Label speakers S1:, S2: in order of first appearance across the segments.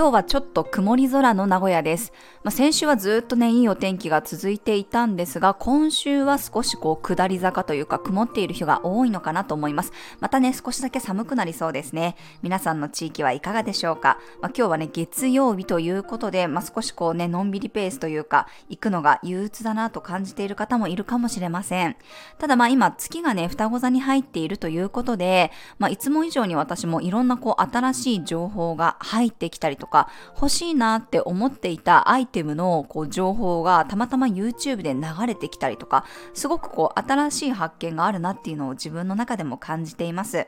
S1: 今日はちょっと曇り空の名古屋です。まあ、先週はずっとね、いいお天気が続いていたんですが、今週は少しこう下り坂というか曇っている日が多いのかなと思います。またね、少しだけ寒くなりそうですね。皆さんの地域はいかがでしょうか。まあ、今日はね、月曜日ということで、まあ、少しこうね、のんびりペースというか、行くのが憂鬱だなと感じている方もいるかもしれません。ただまあ今、月がね、双子座に入っているということで、まあ、いつも以上に私もいろんなこう新しい情報が入ってきたりとか、欲しいなって思っていたアイテムのこう情報がたまたま YouTube で流れてきたりとか、すごくこう新しい発見があるなっていうのを自分の中でも感じています。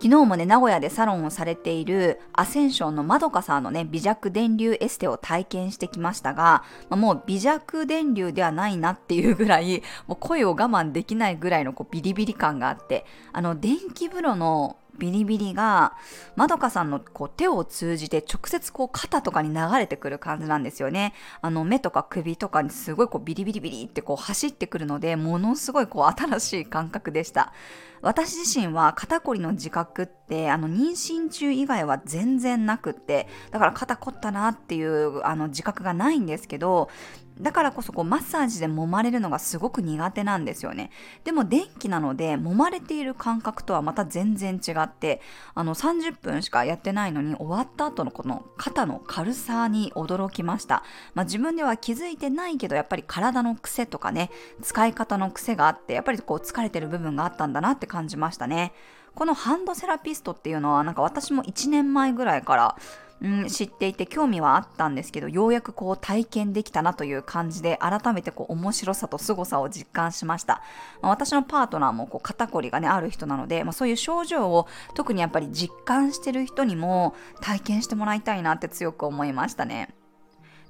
S1: 昨日もね、名古屋でサロンをされているアセンションのまどかさんのね、微弱電流エステを体験してきましたが、まあ、もう微弱電流ではないなっていうぐらい、もう声を我慢できないぐらいのこうビリビリ感があって、あの、電気風呂のビリビリがまどかさんのこう手を通じて直接こう肩とかに流れてくる感じなんですよね。あの目とか首とかにすごいこうビリビリビリってこう走ってくるのでものすごいこう新しい感覚でした。私自身は肩こりの自覚ってあの妊娠中以外は全然なくってだから肩凝ったなっていうあの自覚がないんですけどだからこそこうマッサージで揉まれるのがすごく苦手なんですよね。でも電気なので揉まれている感覚とはまた全然違ってあの30分しかやってないのに終わった後のこの肩の軽さに驚きました。まあ、自分では気づいてないけどやっぱり体の癖とかね使い方の癖があってやっぱりこう疲れてる部分があったんだなって感じましたね。このハンドセラピストっていうのはなんか私も1年前ぐらいからうん、知っていて興味はあったんですけどようやくこう体験できたなという感じで改めてこう面白さと凄さを実感しました、まあ、私のパートナーもこう肩こりがねある人なので、まあ、そういう症状を特にやっぱり実感してる人にも体験してもらいたいなって強く思いましたね。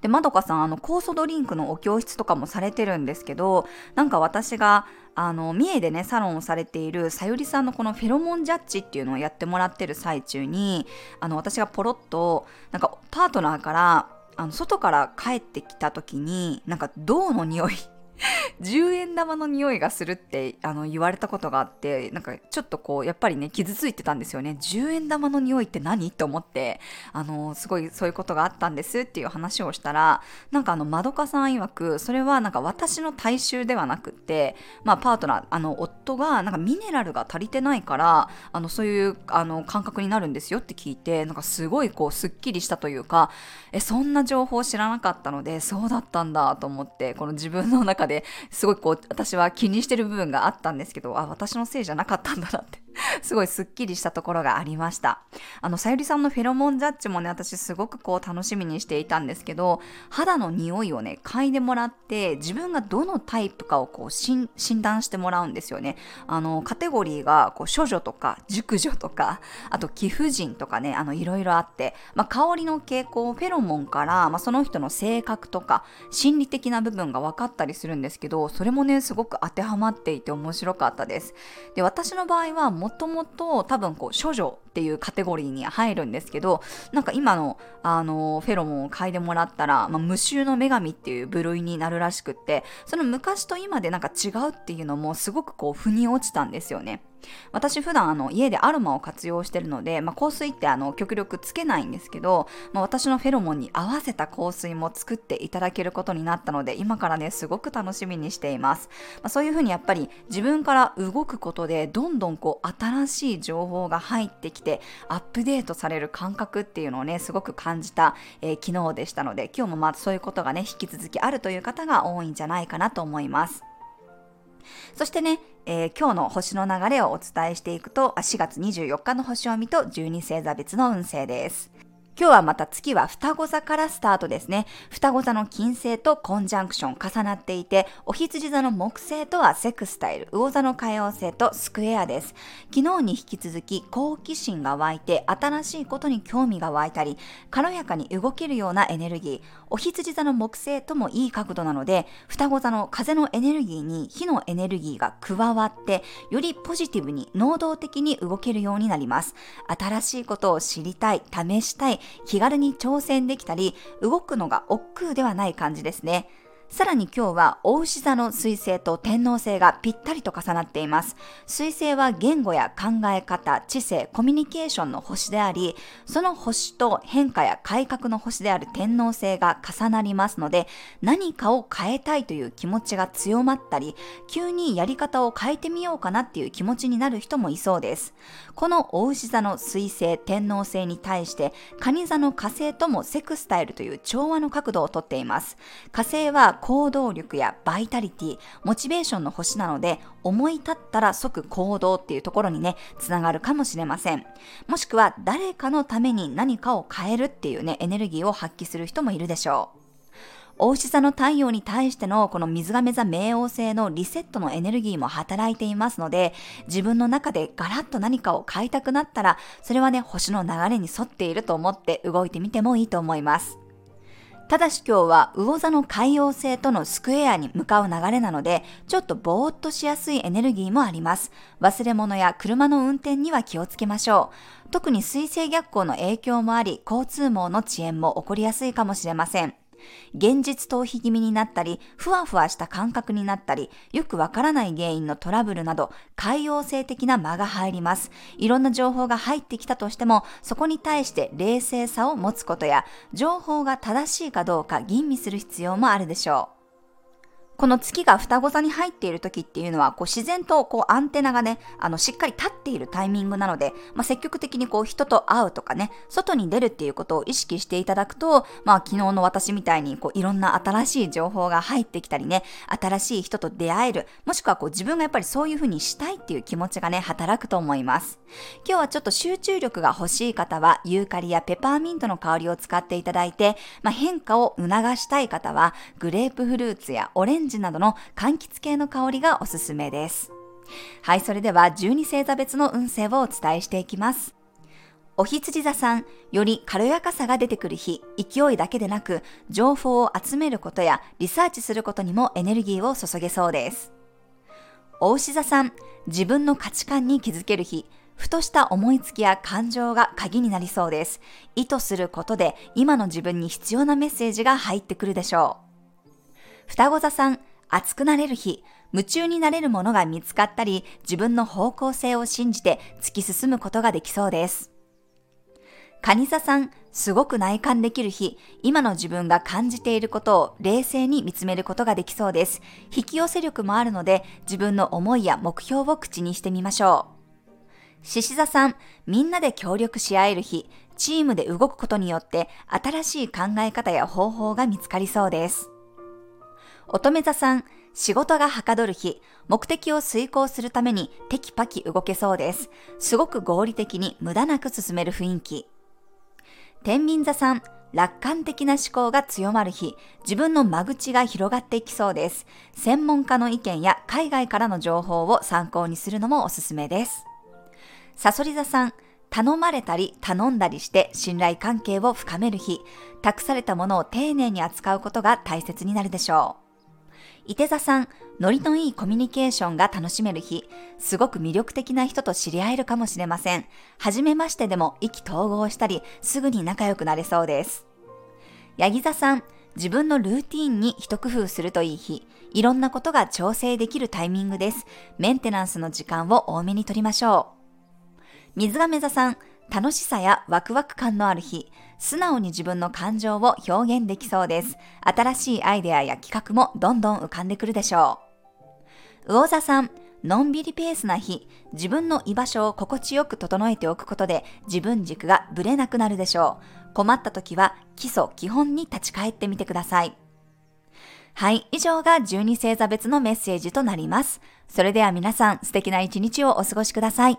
S1: で、まどかさん、あの、酵素ドリンクのお教室とかもされてるんですけど、なんか私が、あの、三重でね、サロンをされているさゆりさんのこのフェロモンジャッジっていうのをやってもらってる最中に、あの、私がポロッと、なんか、パートナーから、あの、外から帰ってきた時に、なんか、銅の匂い 10円玉の匂いがするってあの言われたことがあってなんかちょっとこうやっぱりね傷ついてたんですよね。10円玉の匂いって何？と思ってあのすごいそういうことがあったんですっていう話をしたらなんかあのまどかさん曰くそれはなんか私の体臭ではなくってまあパートナーあの夫がなんかミネラルが足りてないからあのそういうあの感覚になるんですよって聞いてなんかすごいこうすっきりしたというかえそんな情報知らなかったのでそうだったんだと思ってこの自分の中ですごいこう私は気にしてる部分があったんですけどあ私のせいじゃなかったんだなって すごいスッキリしたところがありました。あの、さゆりさんのフェロモンジャッジもね、私すごくこう楽しみにしていたんですけど、肌の匂いをね、嗅いでもらって、自分がどのタイプかをこう診断してもらうんですよね。あの、カテゴリーが、こう、処女とか、熟女とか、あと、貴婦人とかね、あの、いろいろあって、まあ、香りの傾向、フェロモンから、まあ、その人の性格とか、心理的な部分が分かったりするんですけど、それもね、すごく当てはまっていて面白かったです。で、私の場合は、もともと多分こう処女っていうカテゴリーに入るんですけどなんか今のあのフェロモンを嗅いでもらったら、まあ、無臭の女神っていう部類になるらしくってその昔と今でなんか違うっていうのもすごくこう腑に落ちたんですよね。私普段あの家でアロマを活用してるので、まあ、香水ってあの極力つけないんですけど、まあ、私のフェロモンに合わせた香水も作っていただけることになったので今からねすごく楽しみにしています、まあ、そういうふうにやっぱり自分から動くことでどんどんこう新しい情報が入ってきてアップデートされる感覚っていうのをねすごく感じた、えー、昨日でしたので今日もまあそういうことがね引き続きあるという方が多いんじゃないかなと思います。そしてね、えー、今日の星の流れをお伝えしていくと、4月24日の星を見と12星座別の運勢です。今日はまた月は双子座からスタートですね。双子座の金星とコンジャンクション重なっていて、お羊座の木星とはセクスタイル、魚座の海王星とスクエアです。昨日に引き続き好奇心が湧いて新しいことに興味が湧いたり、軽やかに動けるようなエネルギー、お羊座の木星ともいい角度なので、双子座の風のエネルギーに火のエネルギーが加わって、よりポジティブに能動的に動けるようになります。新しいことを知りたい、試したい、気軽に挑戦できたり、動くのが億劫ではない感じですね。さらに今日は、お牛座の水星と天王星がぴったりと重なっています。水星は言語や考え方、知性、コミュニケーションの星であり、その星と変化や改革の星である天王星が重なりますので、何かを変えたいという気持ちが強まったり、急にやり方を変えてみようかなっていう気持ちになる人もいそうです。このお牛座の水星、天王星に対して、蟹座の火星ともセクスタイルという調和の角度をとっています。火星は行動力やバイタリティ、モチベーションの星なので、思い立ったら即行動っていうところにね、つながるかもしれません。もしくは誰かのために何かを変えるっていうね、エネルギーを発揮する人もいるでしょう。大牛座の太陽に対してのこの水亀座冥王星のリセットのエネルギーも働いていますので、自分の中でガラッと何かを変えたくなったら、それはね、星の流れに沿っていると思って動いてみてもいいと思います。ただし今日は魚座の海洋星とのスクエアに向かう流れなので、ちょっとぼーっとしやすいエネルギーもあります。忘れ物や車の運転には気をつけましょう。特に水星逆行の影響もあり、交通網の遅延も起こりやすいかもしれません。現実逃避気味になったり、ふわふわした感覚になったり、よくわからない原因のトラブルなど、海洋性的な間が入ります。いろんな情報が入ってきたとしても、そこに対して冷静さを持つことや、情報が正しいかどうか吟味する必要もあるでしょう。この月が双子座に入っている時っていうのは、こう自然とこうアンテナがね、あのしっかり立っているタイミングなので、まあ、積極的にこう人と会うとかね、外に出るっていうことを意識していただくと、まあ昨日の私みたいにこういろんな新しい情報が入ってきたりね、新しい人と出会える、もしくはこう自分がやっぱりそういう風にしたいっていう気持ちがね、働くと思います。今日はちょっと集中力が欲しい方は、ユーカリやペパーミントの香りを使っていただいて、まあ、変化を促したい方は、グレープフルーツやオレンジジなどの柑橘系の香りがおすすめです。はい、それでは12星座別の運勢をお伝えしていきます。お羊座さん、より軽やかさが出てくる日、勢いだけでなく、情報を集めることやリサーチすることにもエネルギーを注げそうです。お牛座さん、自分の価値観に気づける日、ふとした思いつきや感情が鍵になりそうです。意図することで今の自分に必要なメッセージが入ってくるでしょう。双子座さん、熱くなれる日、夢中になれるものが見つかったり、自分の方向性を信じて突き進むことができそうです。蟹座さん、すごく内観できる日、今の自分が感じていることを冷静に見つめることができそうです。引き寄せ力もあるので、自分の思いや目標を口にしてみましょう。獅子座さん、みんなで協力し合える日、チームで動くことによって新しい考え方や方法が見つかりそうです。乙女座さん、仕事がはかどる日、目的を遂行するためにテキパキ動けそうです。すごく合理的に無駄なく進める雰囲気。天秤座さん、楽観的な思考が強まる日、自分の間口が広がっていきそうです。専門家の意見や海外からの情報を参考にするのもおすすめです。サソリ座さん、頼まれたり頼んだりして信頼関係を深める日、託されたものを丁寧に扱うことが大切になるでしょう。伊手座さん、ノリのいいコミュニケーションが楽しめる日、すごく魅力的な人と知り合えるかもしれません。はじめましてでも意気投合したり、すぐに仲良くなれそうです。ヤギ座さん、自分のルーティーンに一工夫するといい日、いろんなことが調整できるタイミングです。メンテナンスの時間を多めに取りましょう。水亀座さん、楽しさやワクワク感のある日、素直に自分の感情を表現できそうです。新しいアイデアや企画もどんどん浮かんでくるでしょう。魚座さん、のんびりペースな日、自分の居場所を心地よく整えておくことで自分軸がぶれなくなるでしょう。困った時は基礎基本に立ち返ってみてください。はい、以上が12星座別のメッセージとなります。それでは皆さん素敵な一日をお過ごしください。